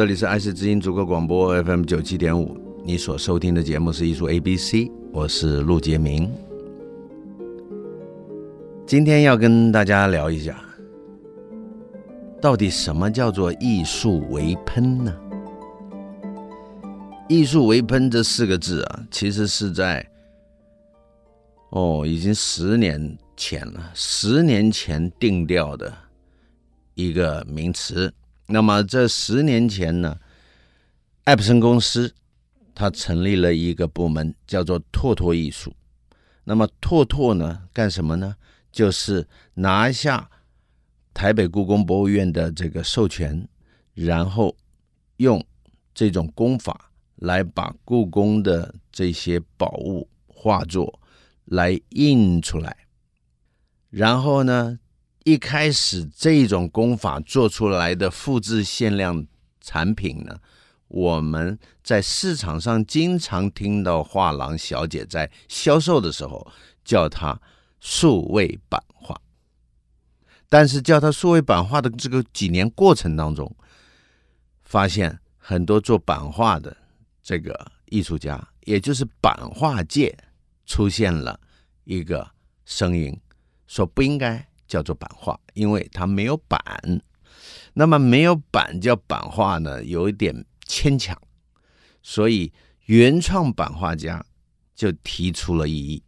这里是爱惜之音逐客广播 FM 九七点五，你所收听的节目是艺术 ABC，我是陆杰明。今天要跟大家聊一下，到底什么叫做艺术为喷呢？艺术为喷这四个字啊，其实是在哦，已经十年前了，十年前定调的一个名词。那么这十年前呢，艾普森公司它成立了一个部门，叫做拓拓艺术。那么拓拓呢，干什么呢？就是拿下台北故宫博物院的这个授权，然后用这种工法来把故宫的这些宝物画作来印出来，然后呢，一开始这种工法做出来的复制限量产品呢，我们在市场上经常听到画廊小姐在销售的时候叫它数位版画。但是叫它数位版画的这个几年过程当中，发现很多做版画的这个艺术家，也就是版画界出现了一个声音，说不应该。叫做版画，因为它没有版。那么没有版叫版画呢，有一点牵强，所以原创版画家就提出了异议。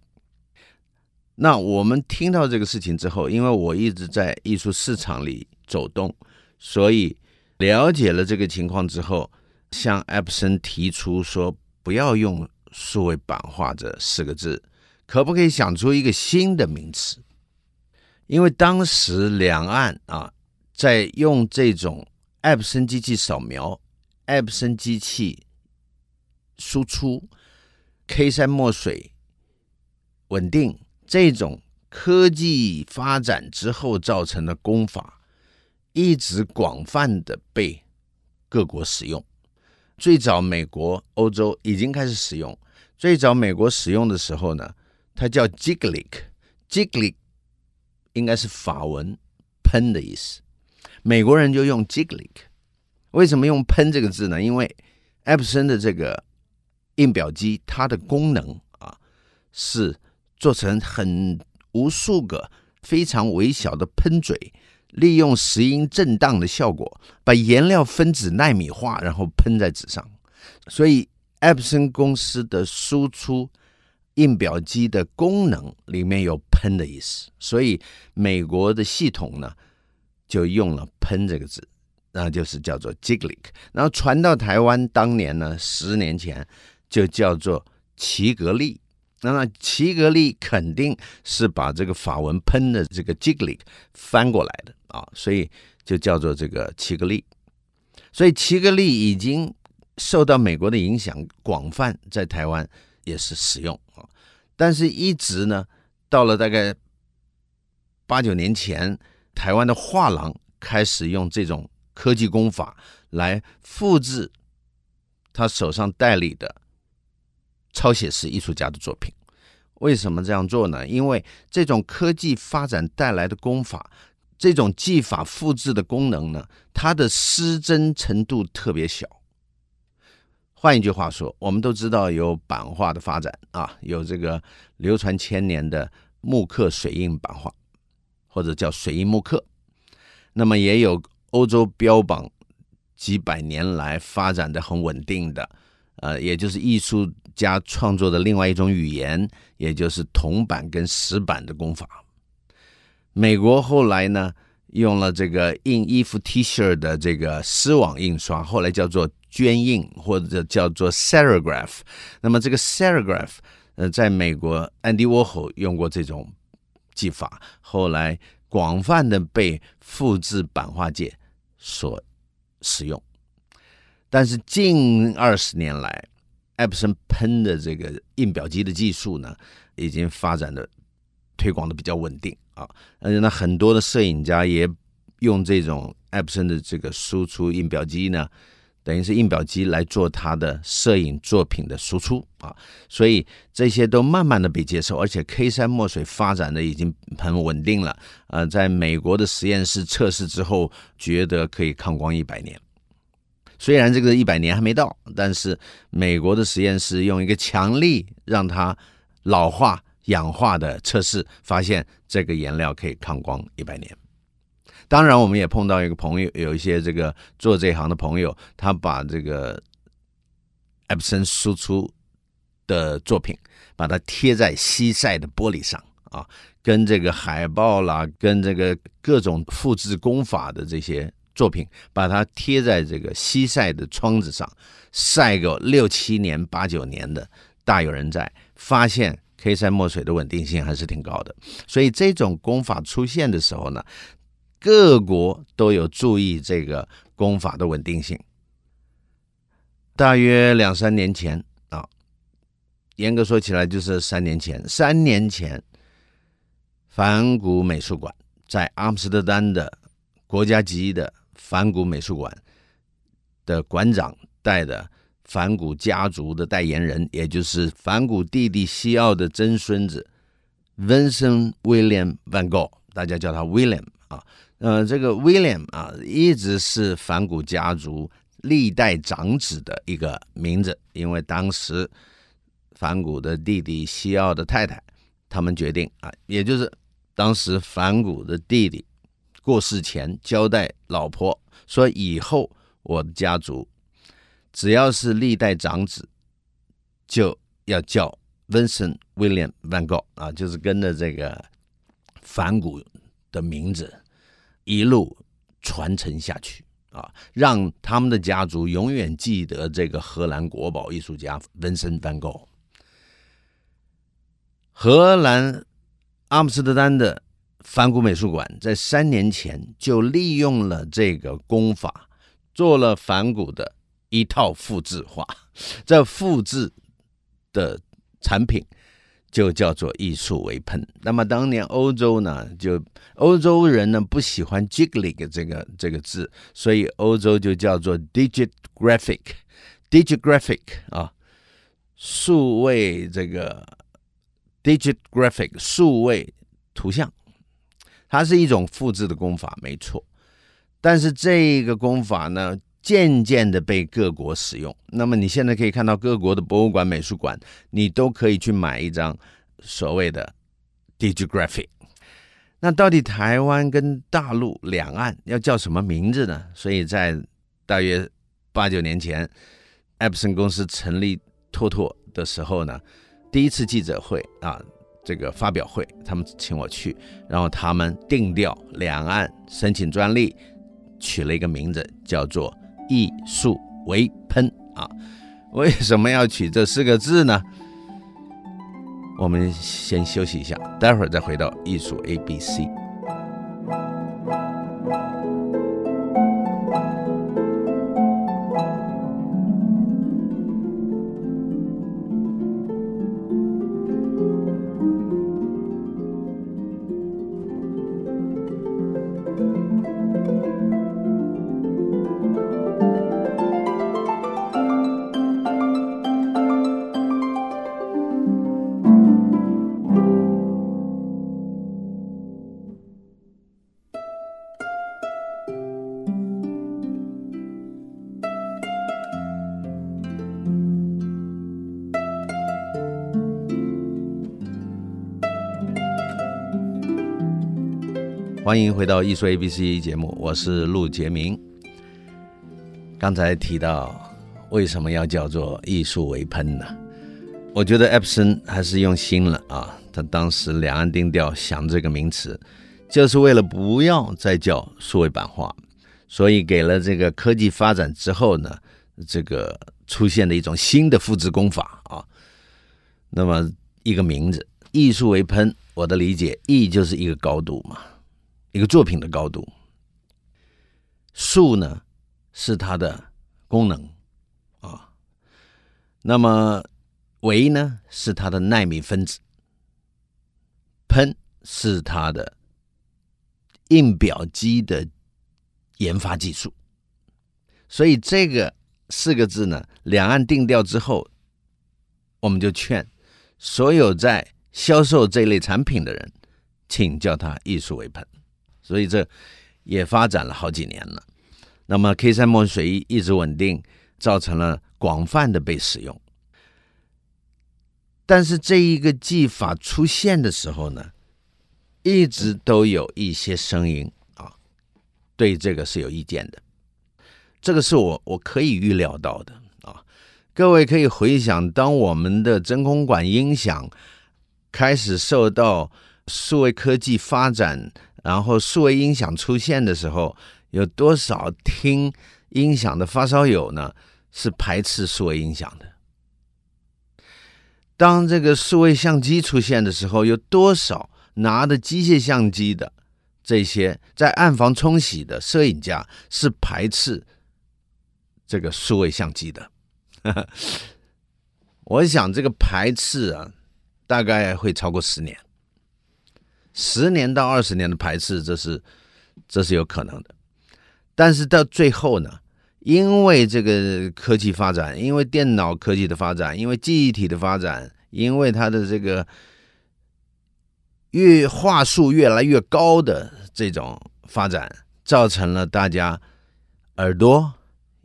那我们听到这个事情之后，因为我一直在艺术市场里走动，所以了解了这个情况之后，向艾普森提出说，不要用数位版画这四个字，可不可以想出一个新的名词？因为当时两岸啊，在用这种艾普森机器扫描、艾普森机器输出、K 三墨水稳定这种科技发展之后造成的功法，一直广泛的被各国使用。最早美国、欧洲已经开始使用。最早美国使用的时候呢，它叫 Giglic Giglic。应该是法文“喷”的意思，美国人就用 “Giglik”。为什么用“喷”这个字呢？因为艾普森的这个印表机，它的功能啊是做成很无数个非常微小的喷嘴，利用石英震荡的效果，把颜料分子纳米化，然后喷在纸上。所以艾普森公司的输出。印表机的功能里面有“喷”的意思，所以美国的系统呢就用了“喷”这个字，那就是叫做 Giglik。然后传到台湾，当年呢十年前就叫做奇格利。那么奇格利肯定是把这个法文“喷”的这个 Giglik 翻过来的啊，所以就叫做这个奇格利。所以奇格利已经受到美国的影响，广泛在台湾。也是使用啊，但是一直呢，到了大概八九年前，台湾的画廊开始用这种科技工法来复制他手上代理的超写实艺术家的作品。为什么这样做呢？因为这种科技发展带来的功法，这种技法复制的功能呢，它的失真程度特别小。换一句话说，我们都知道有版画的发展啊，有这个流传千年的木刻水印版画，或者叫水印木刻。那么也有欧洲标榜几百年来发展的很稳定的，呃，也就是艺术家创作的另外一种语言，也就是铜版跟石版的工法。美国后来呢，用了这个印衣服 T 恤的这个丝网印刷，后来叫做绢印或者叫做 serigraph。那么这个 serigraph，呃，在美国安迪沃霍用过这种技法，后来广泛的被复制版画界所使用。但是近二十年来，Epson 喷的这个印表机的技术呢，已经发展的推广的比较稳定。啊，而且呢，很多的摄影家也用这种 Epson 的这个输出印表机呢，等于是印表机来做他的摄影作品的输出啊，所以这些都慢慢的被接受，而且 K 三墨水发展的已经很稳定了。呃，在美国的实验室测试之后，觉得可以抗光一百年。虽然这个一百年还没到，但是美国的实验室用一个强力让它老化。氧化的测试发现，这个颜料可以抗光一百年。当然，我们也碰到一个朋友，有一些这个做这行的朋友，他把这个 Epson 输出的作品，把它贴在西晒的玻璃上啊，跟这个海报啦，跟这个各种复制工法的这些作品，把它贴在这个西晒的窗子上晒个六七年、八九年的，大有人在，发现。K 三墨水的稳定性还是挺高的，所以这种工法出现的时候呢，各国都有注意这个工法的稳定性。大约两三年前啊，严格说起来就是三年前。三年前，梵谷美术馆在阿姆斯特丹的国家级的梵谷美术馆的馆长带的。反古家族的代言人，也就是反古弟弟西奥的曾孙子 Vincent William Van Gogh，大家叫他 William 啊。呃，这个 William 啊，一直是反古家族历代长子的一个名字，因为当时反古的弟弟西奥的太太，他们决定啊，也就是当时反古的弟弟过世前交代老婆说，以后我的家族。只要是历代长子，就要叫 Vincent William Van Gogh 啊，就是跟着这个梵谷的名字一路传承下去啊，让他们的家族永远记得这个荷兰国宝艺术家 Vincent Van Gogh。荷兰阿姆斯特丹的梵谷美术馆在三年前就利用了这个功法，做了梵谷的。一套复制画，这复制的产品就叫做艺术为喷。那么当年欧洲呢，就欧洲人呢不喜欢 “Gigling” 这个这个字，所以欧洲就叫做 “Digit Graphic”，“Digit Graphic” 啊，数位这个 “Digit Graphic” 数位图像，它是一种复制的功法，没错。但是这个功法呢，渐渐的被各国使用，那么你现在可以看到各国的博物馆、美术馆，你都可以去买一张所谓的 Digigraphic。那到底台湾跟大陆两岸要叫什么名字呢？所以在大约八九年前，Epson 公司成立拓拓的时候呢，第一次记者会啊，这个发表会，他们请我去，然后他们定调两岸申请专利，取了一个名字叫做。艺术为喷啊，为什么要取这四个字呢？我们先休息一下，待会儿再回到艺术 ABC。欢迎回到艺术 ABC 节目，我是陆杰明。刚才提到为什么要叫做艺术为喷呢？我觉得 Epson 还是用心了啊。他当时两岸定调想这个名词，就是为了不要再叫数位版画，所以给了这个科技发展之后呢，这个出现了一种新的复制工法啊。那么一个名字“艺术为喷”，我的理解，“艺”就是一个高度嘛，一个作品的高度。数呢是它的功能啊，那么维呢是它的纳米分子，喷是它的印表机的研发技术。所以这个四个字呢，两岸定调之后，我们就劝所有在销售这类产品的人，请叫它艺术为喷。所以这。也发展了好几年了，那么 K 三墨水一一直稳定，造成了广泛的被使用。但是这一个技法出现的时候呢，一直都有一些声音啊，对这个是有意见的。这个是我我可以预料到的啊。各位可以回想，当我们的真空管音响开始受到数位科技发展。然后数位音响出现的时候，有多少听音响的发烧友呢？是排斥数位音响的。当这个数位相机出现的时候，有多少拿着机械相机的这些在暗房冲洗的摄影家是排斥这个数位相机的？我想这个排斥啊，大概会超过十年。十年到二十年的排斥，这是这是有可能的。但是到最后呢，因为这个科技发展，因为电脑科技的发展，因为记忆体的发展，因为它的这个越画素越来越高的这种发展，造成了大家耳朵、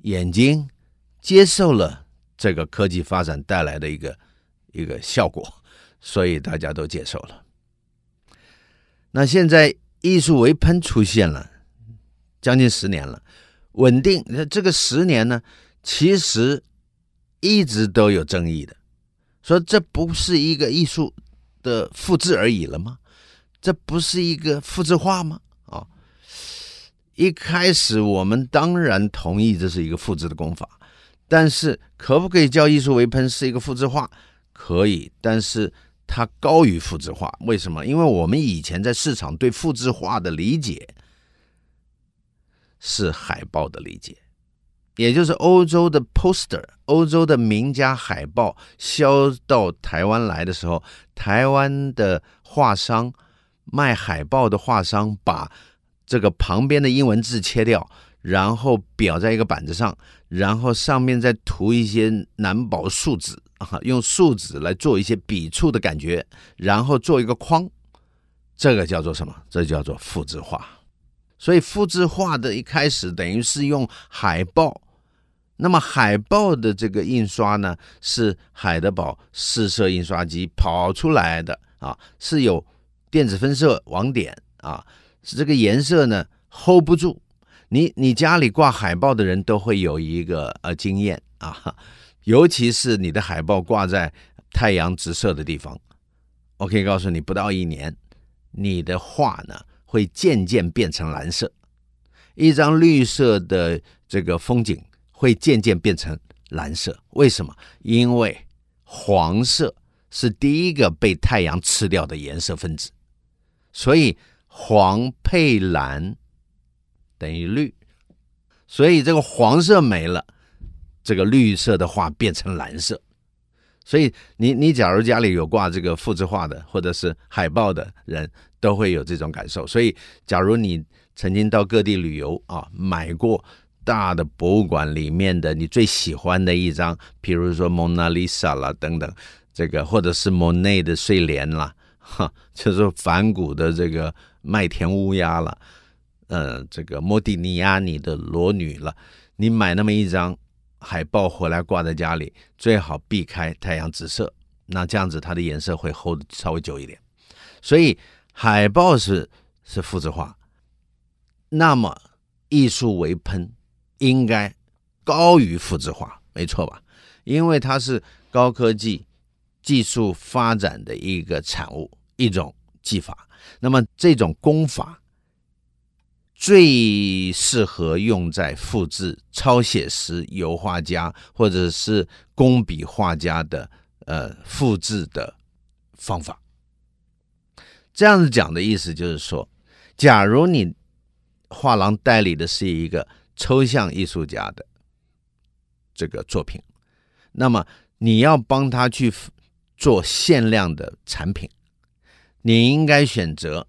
眼睛接受了这个科技发展带来的一个一个效果，所以大家都接受了。那现在艺术为喷出现了，将近十年了，稳定。那这个十年呢，其实一直都有争议的，说这不是一个艺术的复制而已了吗？这不是一个复制化吗？啊、哦，一开始我们当然同意这是一个复制的功法，但是可不可以叫艺术为喷是一个复制化？可以，但是。它高于复制画，为什么？因为我们以前在市场对复制画的理解是海报的理解，也就是欧洲的 poster，欧洲的名家海报销到台湾来的时候，台湾的画商卖海报的画商把这个旁边的英文字切掉，然后裱在一个板子上，然后上面再涂一些难保树脂。啊，用树脂来做一些笔触的感觉，然后做一个框，这个叫做什么？这叫做复制画。所以复制画的一开始等于是用海报，那么海报的这个印刷呢，是海德堡四色印刷机跑出来的啊，是有电子分色网点啊，是这个颜色呢 hold 不住。你你家里挂海报的人都会有一个呃经验啊。尤其是你的海报挂在太阳直射的地方，我可以告诉你，不到一年，你的画呢会渐渐变成蓝色。一张绿色的这个风景会渐渐变成蓝色，为什么？因为黄色是第一个被太阳吃掉的颜色分子，所以黄配蓝等于绿，所以这个黄色没了。这个绿色的画变成蓝色，所以你你假如家里有挂这个复制画的或者是海报的人，都会有这种感受。所以，假如你曾经到各地旅游啊，买过大的博物馆里面的你最喜欢的一张，比如说蒙娜丽莎啦等等，这个或者是莫内的睡莲啦，哈，就是梵谷的这个麦田乌鸦了，呃，这个莫迪尼亚尼的裸女了，你买那么一张。海报回来挂在家里，最好避开太阳直射，那这样子它的颜色会 hold 稍微久一点。所以海报是是复制画，那么艺术为喷应该高于复制画，没错吧？因为它是高科技技术发展的一个产物，一种技法。那么这种功法最适合用在复制、超写实油画家或者是工笔画家的呃复制的方法。这样子讲的意思就是说，假如你画廊代理的是一个抽象艺术家的这个作品，那么你要帮他去做限量的产品，你应该选择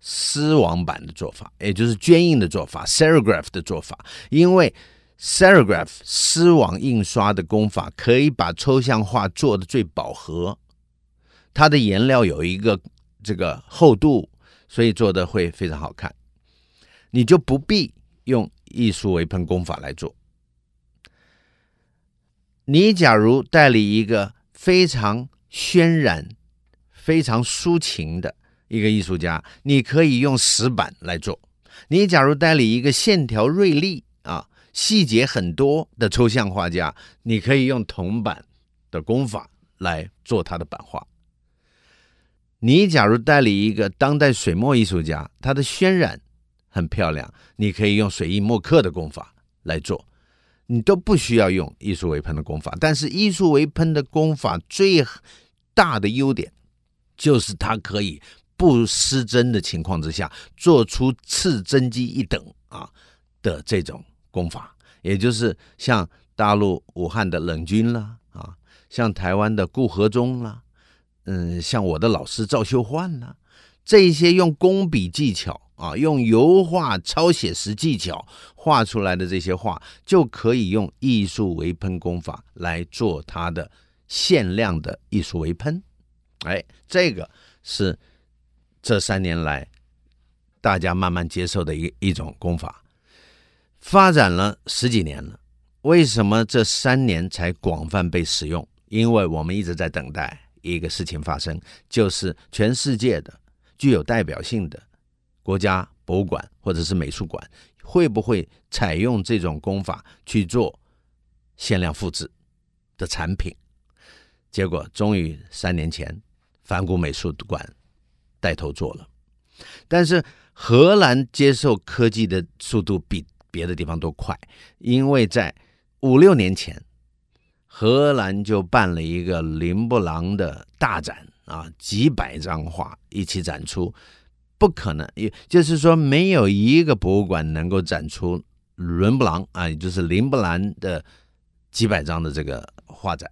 丝网版的做法，也就是绢印的做法，serigraph 的做法，因为 serigraph 丝网印刷的工法可以把抽象画做得最饱和，它的颜料有一个这个厚度，所以做的会非常好看，你就不必用艺术微喷工法来做。你假如代理一个非常渲染、非常抒情的一个艺术家，你可以用石板来做；你假如代理一个线条锐利啊、细节很多的抽象画家，你可以用铜版的工法来做他的版画。你假如代理一个当代水墨艺术家，他的渲染很漂亮，你可以用水印墨刻的工法来做。你都不需要用艺术为喷的功法，但是艺术为喷的功法最大的优点就是它可以不失真的情况之下，做出次真机一等啊的这种功法，也就是像大陆武汉的冷军啦啊，像台湾的顾和中啦，嗯，像我的老师赵秀焕啦，这些用工笔技巧。啊，用油画抄写实技巧画出来的这些画，就可以用艺术微喷功法来做它的限量的艺术微喷。哎，这个是这三年来大家慢慢接受的一一种功法，发展了十几年了。为什么这三年才广泛被使用？因为我们一直在等待一个事情发生，就是全世界的具有代表性的。国家博物馆或者是美术馆会不会采用这种功法去做限量复制的产品？结果终于三年前，梵谷美术馆带头做了。但是荷兰接受科技的速度比别的地方都快，因为在五六年前，荷兰就办了一个林布朗的大展啊，几百张画一起展出。不可能，也就是说，没有一个博物馆能够展出伦布朗啊，也就是林布兰的几百张的这个画展。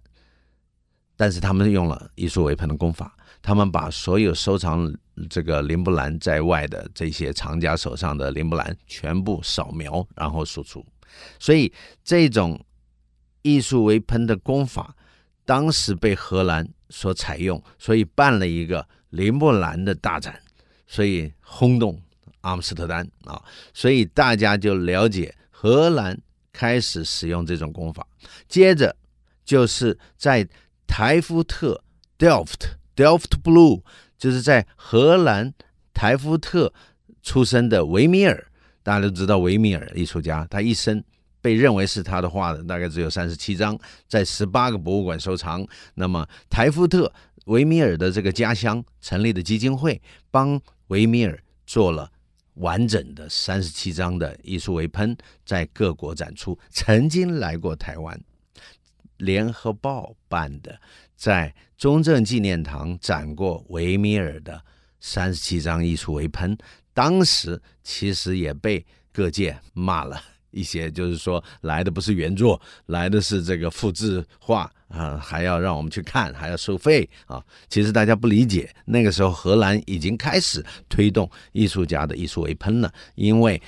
但是他们用了艺术微喷的功法，他们把所有收藏这个林布兰在外的这些藏家手上的林布兰全部扫描，然后输出。所以这种艺术为喷的功法，当时被荷兰所采用，所以办了一个林布兰的大展。所以轰动阿姆斯特丹啊，所以大家就了解荷兰开始使用这种功法。接着就是在台夫特 Delft Delft Blue，就是在荷兰台夫特出生的维米尔，大家都知道维米尔艺术家，他一生被认为是他的画的大概只有三十七张，在十八个博物馆收藏。那么台夫特维米尔的这个家乡成立的基金会帮。维米尔做了完整的三十七张的艺术为喷，在各国展出。曾经来过台湾，联合报办的，在中正纪念堂展过维米尔的三十七张艺术为喷。当时其实也被各界骂了一些，就是说来的不是原作，来的是这个复制画。啊，还要让我们去看，还要收费啊！其实大家不理解，那个时候荷兰已经开始推动艺术家的艺术为喷了，因为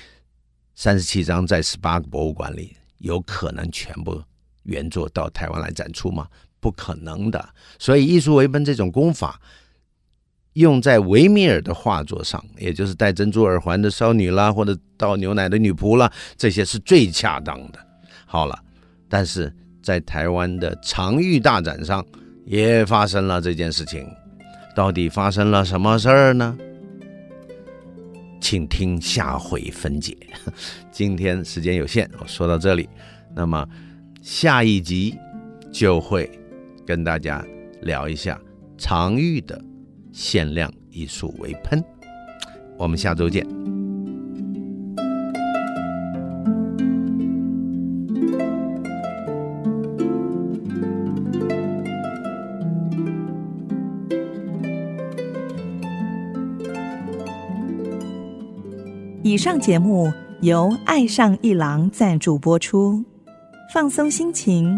三十七张在十八个博物馆里，有可能全部原作到台湾来展出吗？不可能的。所以艺术微喷这种功法，用在维米尔的画作上，也就是戴珍珠耳环的少女啦，或者倒牛奶的女仆啦，这些是最恰当的。好了，但是。在台湾的常玉大展上，也发生了这件事情。到底发生了什么事儿呢？请听下回分解。今天时间有限，我说到这里。那么下一集就会跟大家聊一下常玉的限量艺术微喷。我们下周见。以上节目由爱上一郎赞助播出，放松心情，